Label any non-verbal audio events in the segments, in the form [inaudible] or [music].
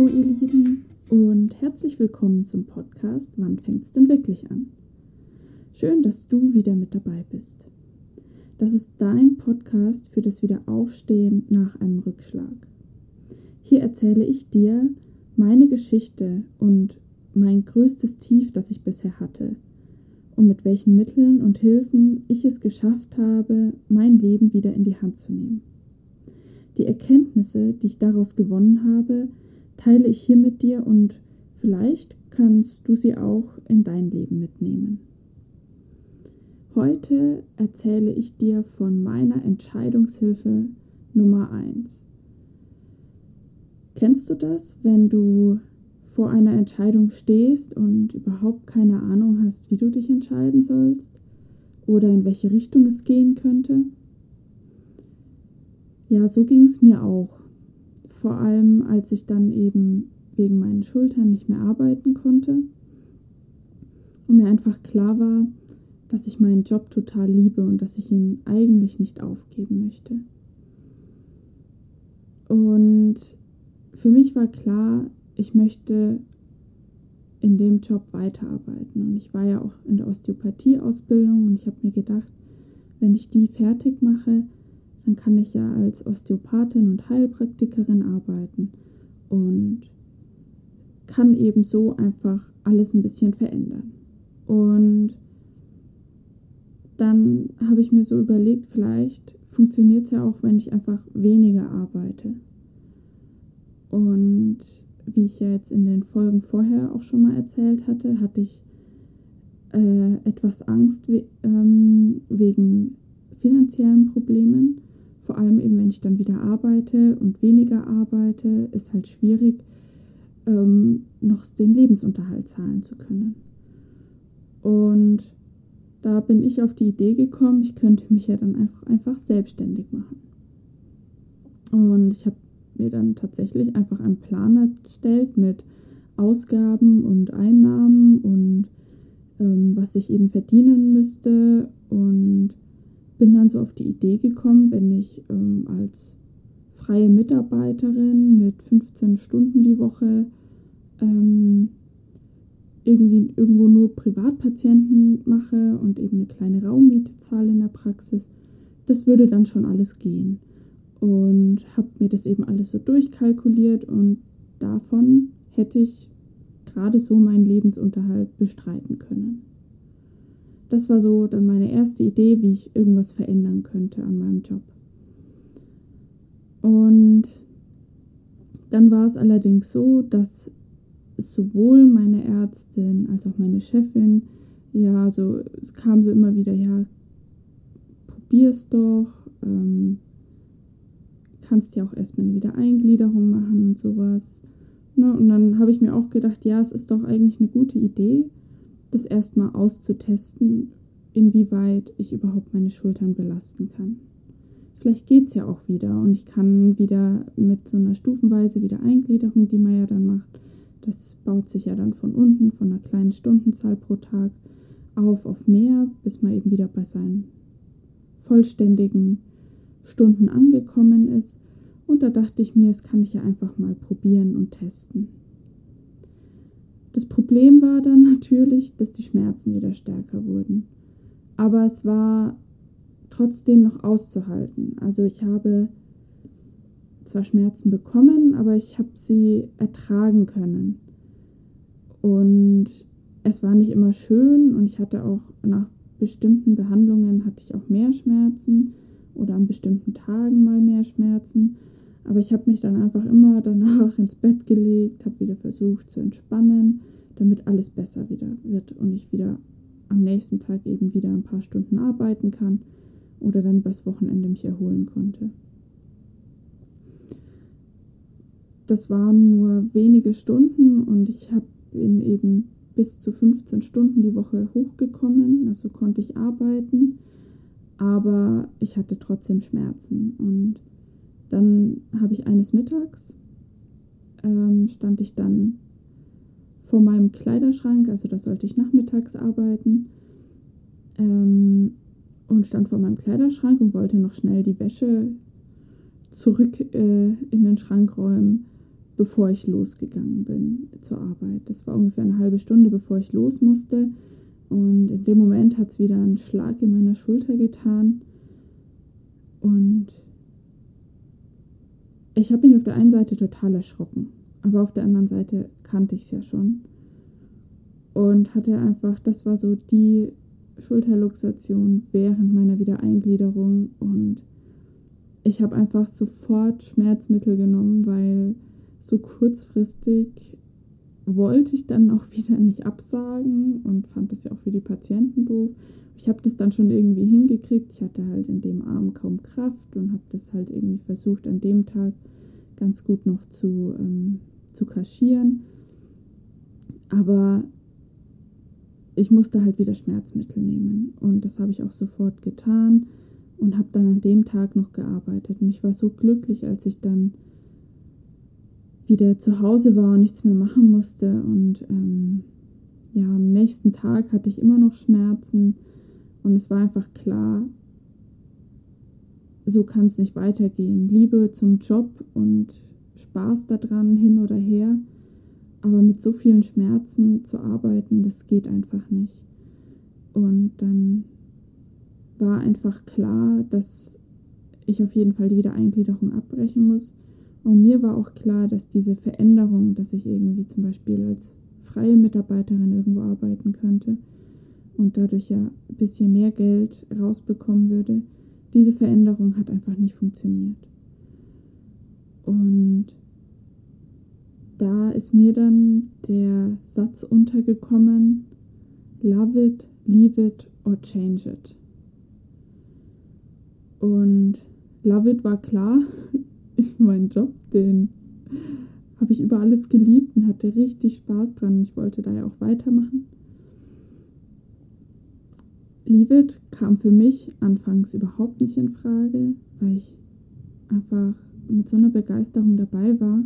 Hallo ihr Lieben und herzlich willkommen zum Podcast Wann fängt's denn wirklich an? Schön, dass du wieder mit dabei bist. Das ist dein Podcast für das Wiederaufstehen nach einem Rückschlag. Hier erzähle ich dir meine Geschichte und mein größtes Tief, das ich bisher hatte und mit welchen Mitteln und Hilfen ich es geschafft habe, mein Leben wieder in die Hand zu nehmen. Die Erkenntnisse, die ich daraus gewonnen habe, teile ich hier mit dir und vielleicht kannst du sie auch in dein Leben mitnehmen. Heute erzähle ich dir von meiner Entscheidungshilfe Nummer 1. Kennst du das, wenn du vor einer Entscheidung stehst und überhaupt keine Ahnung hast, wie du dich entscheiden sollst oder in welche Richtung es gehen könnte? Ja, so ging es mir auch. Vor allem, als ich dann eben wegen meinen Schultern nicht mehr arbeiten konnte und mir einfach klar war, dass ich meinen Job total liebe und dass ich ihn eigentlich nicht aufgeben möchte. Und für mich war klar, ich möchte in dem Job weiterarbeiten. Und ich war ja auch in der Osteopathie-Ausbildung und ich habe mir gedacht, wenn ich die fertig mache, dann kann ich ja als Osteopathin und Heilpraktikerin arbeiten und kann eben so einfach alles ein bisschen verändern. Und dann habe ich mir so überlegt, vielleicht funktioniert es ja auch, wenn ich einfach weniger arbeite. Und wie ich ja jetzt in den Folgen vorher auch schon mal erzählt hatte, hatte ich äh, etwas Angst we ähm, wegen finanziellen Problemen. Vor allem eben, wenn ich dann wieder arbeite und weniger arbeite, ist halt schwierig, ähm, noch den Lebensunterhalt zahlen zu können. Und da bin ich auf die Idee gekommen, ich könnte mich ja dann einfach, einfach selbstständig machen. Und ich habe mir dann tatsächlich einfach einen Plan erstellt mit Ausgaben und Einnahmen und ähm, was ich eben verdienen müsste und bin dann so auf die Idee gekommen, wenn ich ähm, als freie Mitarbeiterin mit 15 Stunden die Woche ähm, irgendwie irgendwo nur Privatpatienten mache und eben eine kleine Raummiete zahle in der Praxis, das würde dann schon alles gehen und habe mir das eben alles so durchkalkuliert und davon hätte ich gerade so meinen Lebensunterhalt bestreiten können. Das war so dann meine erste Idee, wie ich irgendwas verändern könnte an meinem Job. Und dann war es allerdings so, dass sowohl meine Ärztin als auch meine Chefin, ja, so, es kam so immer wieder, ja, probier's doch, ähm, kannst ja auch erstmal eine Wiedereingliederung machen und sowas. Ne? Und dann habe ich mir auch gedacht, ja, es ist doch eigentlich eine gute Idee, das erstmal auszutesten, inwieweit ich überhaupt meine Schultern belasten kann. Vielleicht geht es ja auch wieder und ich kann wieder mit so einer stufenweise Wiedereingliederung, die man ja dann macht, das baut sich ja dann von unten, von einer kleinen Stundenzahl pro Tag auf auf mehr, bis man eben wieder bei seinen vollständigen Stunden angekommen ist. Und da dachte ich mir, das kann ich ja einfach mal probieren und testen. Das Problem war dann [laughs] natürlich, dass die Schmerzen wieder stärker wurden. Aber es war trotzdem noch auszuhalten. Also ich habe zwar Schmerzen bekommen, aber ich habe sie ertragen können. Und es war nicht immer schön und ich hatte auch nach bestimmten Behandlungen hatte ich auch mehr Schmerzen oder an bestimmten Tagen mal mehr Schmerzen. Aber ich habe mich dann einfach immer danach [laughs] ins Bett gelegt, habe wieder versucht zu entspannen, damit alles besser wieder wird und ich wieder am nächsten Tag eben wieder ein paar Stunden arbeiten kann oder dann übers Wochenende mich erholen konnte. Das waren nur wenige Stunden und ich habe in eben bis zu 15 Stunden die Woche hochgekommen, also konnte ich arbeiten aber ich hatte trotzdem Schmerzen. Und dann habe ich eines Mittags, ähm, stand ich dann vor meinem Kleiderschrank, also da sollte ich nachmittags arbeiten, ähm, und stand vor meinem Kleiderschrank und wollte noch schnell die Wäsche zurück äh, in den Schrank räumen, bevor ich losgegangen bin zur Arbeit. Das war ungefähr eine halbe Stunde, bevor ich los musste. Und in dem Moment hat es wieder einen Schlag in meiner Schulter getan. Und ich habe mich auf der einen Seite total erschrocken, aber auf der anderen Seite kannte ich es ja schon. Und hatte einfach, das war so die Schulterluxation während meiner Wiedereingliederung. Und ich habe einfach sofort Schmerzmittel genommen, weil so kurzfristig wollte ich dann auch [laughs] wieder nicht absagen und fand das ja auch für die Patienten doof. Ich habe das dann schon irgendwie hingekriegt. Ich hatte halt in dem Arm kaum Kraft und habe das halt irgendwie versucht, an dem Tag ganz gut noch zu, ähm, zu kaschieren. Aber ich musste halt wieder Schmerzmittel nehmen und das habe ich auch sofort getan und habe dann an dem Tag noch gearbeitet. Und ich war so glücklich, als ich dann wieder zu Hause war und nichts mehr machen musste. Und ähm, ja, am nächsten Tag hatte ich immer noch Schmerzen und es war einfach klar, so kann es nicht weitergehen. Liebe zum Job und Spaß daran hin oder her, aber mit so vielen Schmerzen zu arbeiten, das geht einfach nicht. Und dann war einfach klar, dass ich auf jeden Fall die Wiedereingliederung abbrechen muss und mir war auch klar, dass diese Veränderung, dass ich irgendwie zum Beispiel als freie Mitarbeiterin irgendwo arbeiten könnte und dadurch ja ein bisschen mehr Geld rausbekommen würde, diese Veränderung hat einfach nicht funktioniert. Und da ist mir dann der Satz untergekommen, love it, leave it or change it. Und love it war klar, [laughs] meinen Job, den habe ich über alles geliebt und hatte richtig Spaß dran. Ich wollte da ja auch weitermachen. Leave It kam für mich anfangs überhaupt nicht in Frage, weil ich einfach mit so einer Begeisterung dabei war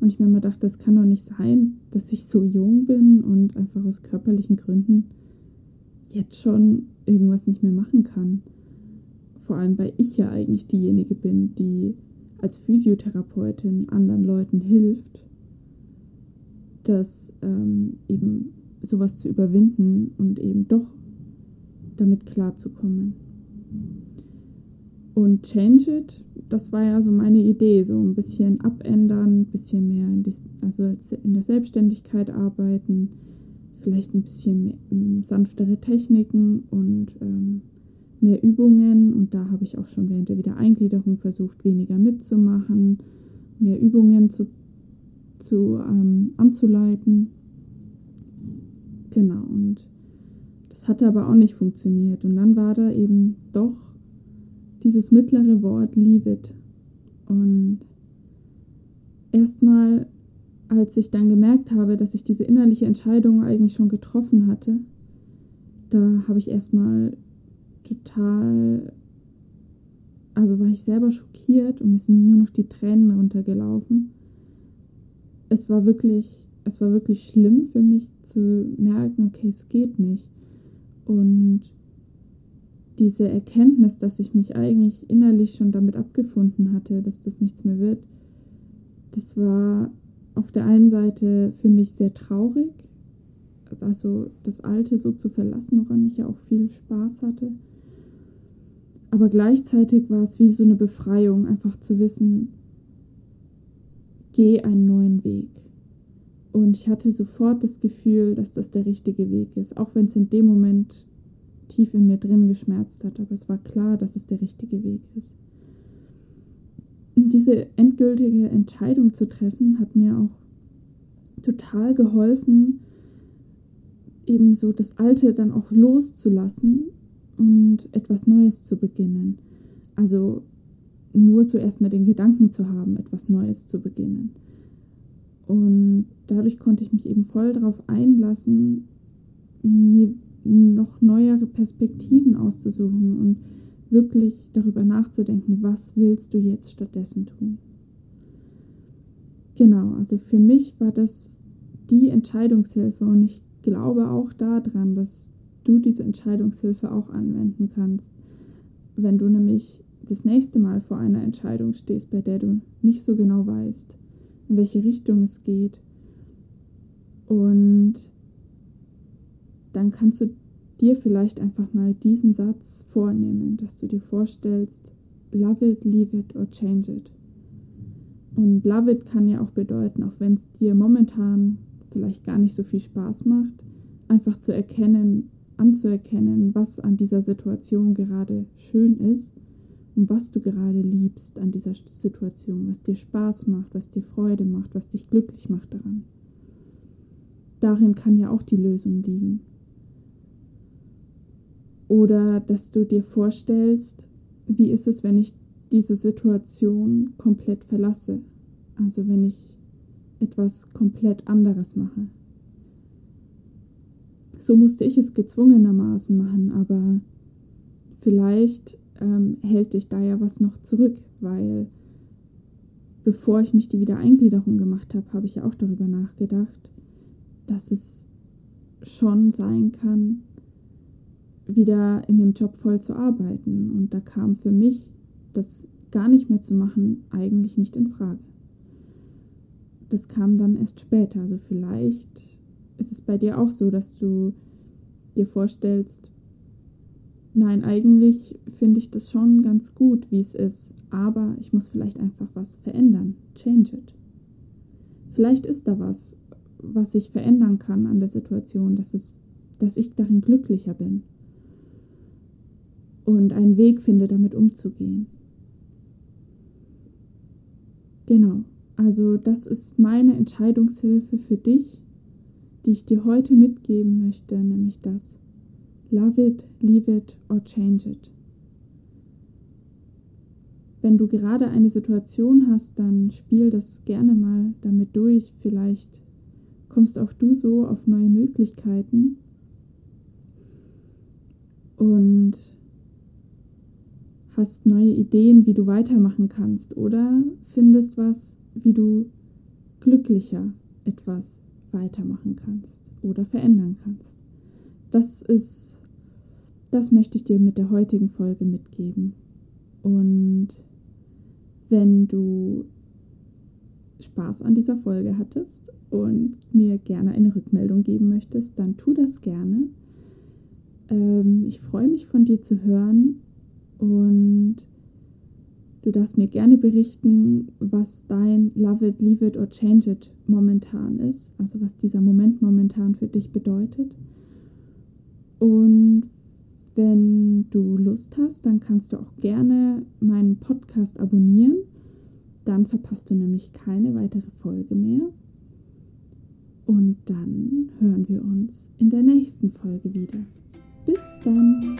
und ich mir immer dachte, das kann doch nicht sein, dass ich so jung bin und einfach aus körperlichen Gründen jetzt schon irgendwas nicht mehr machen kann. Vor allem, weil ich ja eigentlich diejenige bin, die als Physiotherapeutin anderen Leuten hilft, das ähm, eben sowas zu überwinden und eben doch damit klarzukommen. Und Change It, das war ja so meine Idee, so ein bisschen abändern, ein bisschen mehr in, die, also in der Selbstständigkeit arbeiten, vielleicht ein bisschen mehr, ähm, sanftere Techniken und ähm, mehr Übungen und da habe ich auch schon während der Wiedereingliederung versucht, weniger mitzumachen, mehr Übungen zu, zu ähm, anzuleiten. Genau, und das hatte aber auch nicht funktioniert. Und dann war da eben doch dieses mittlere Wort Leave it. Und erstmal, als ich dann gemerkt habe, dass ich diese innerliche Entscheidung eigentlich schon getroffen hatte, da habe ich erstmal total, also war ich selber schockiert und mir sind nur noch die Tränen runtergelaufen. Es war wirklich, es war wirklich schlimm für mich zu merken, okay, es geht nicht. Und diese Erkenntnis, dass ich mich eigentlich innerlich schon damit abgefunden hatte, dass das nichts mehr wird, das war auf der einen Seite für mich sehr traurig, also das Alte so zu verlassen, woran ich ja auch viel Spaß hatte. Aber gleichzeitig war es wie so eine Befreiung, einfach zu wissen, geh einen neuen Weg. Und ich hatte sofort das Gefühl, dass das der richtige Weg ist, auch wenn es in dem Moment tief in mir drin geschmerzt hat. Aber es war klar, dass es der richtige Weg ist. Diese endgültige Entscheidung zu treffen, hat mir auch total geholfen, eben so das Alte dann auch loszulassen und etwas Neues zu beginnen. Also nur zuerst mal den Gedanken zu haben, etwas Neues zu beginnen. Und dadurch konnte ich mich eben voll darauf einlassen, mir noch neuere Perspektiven auszusuchen und wirklich darüber nachzudenken, was willst du jetzt stattdessen tun. Genau, also für mich war das die Entscheidungshilfe und ich glaube auch daran, dass du diese Entscheidungshilfe auch anwenden kannst. Wenn du nämlich das nächste Mal vor einer Entscheidung stehst, bei der du nicht so genau weißt, in welche Richtung es geht. Und dann kannst du dir vielleicht einfach mal diesen Satz vornehmen, dass du dir vorstellst, love it, leave it or change it. Und love it kann ja auch bedeuten, auch wenn es dir momentan vielleicht gar nicht so viel Spaß macht, einfach zu erkennen, anzuerkennen, was an dieser Situation gerade schön ist und was du gerade liebst an dieser Situation, was dir Spaß macht, was dir Freude macht, was dich glücklich macht daran. Darin kann ja auch die Lösung liegen. Oder dass du dir vorstellst, wie ist es, wenn ich diese Situation komplett verlasse? Also wenn ich etwas komplett anderes mache. So musste ich es gezwungenermaßen machen, aber vielleicht ähm, hält dich da ja was noch zurück, weil bevor ich nicht die Wiedereingliederung gemacht habe, habe ich ja auch darüber nachgedacht, dass es schon sein kann, wieder in dem Job voll zu arbeiten. Und da kam für mich das gar nicht mehr zu machen eigentlich nicht in Frage. Das kam dann erst später. Also vielleicht ist es bei dir auch so, dass du dir vorstellst, nein, eigentlich finde ich das schon ganz gut, wie es ist, aber ich muss vielleicht einfach was verändern. Change it. Vielleicht ist da was, was ich verändern kann an der Situation, dass, es, dass ich darin glücklicher bin und einen Weg finde, damit umzugehen. Genau, also das ist meine Entscheidungshilfe für dich, die ich dir heute mitgeben möchte, nämlich das. Love it, leave it or change it. Wenn du gerade eine Situation hast, dann spiel das gerne mal damit durch. Vielleicht kommst auch du so auf neue Möglichkeiten. Und hast neue Ideen, wie du weitermachen kannst oder findest was, wie du glücklicher etwas weitermachen kannst oder verändern kannst. Das ist, das möchte ich dir mit der heutigen Folge mitgeben. Und wenn du Spaß an dieser Folge hattest und mir gerne eine Rückmeldung geben möchtest, dann tu das gerne. Ähm, ich freue mich von dir zu hören und du darfst mir gerne berichten, was dein Love it, Leave it or Change it momentan ist, also was dieser Moment momentan für dich bedeutet. Und wenn du Lust hast, dann kannst du auch gerne meinen Podcast abonnieren. Dann verpasst du nämlich keine weitere Folge mehr. Und dann hören wir uns in der nächsten Folge wieder. Bis dann!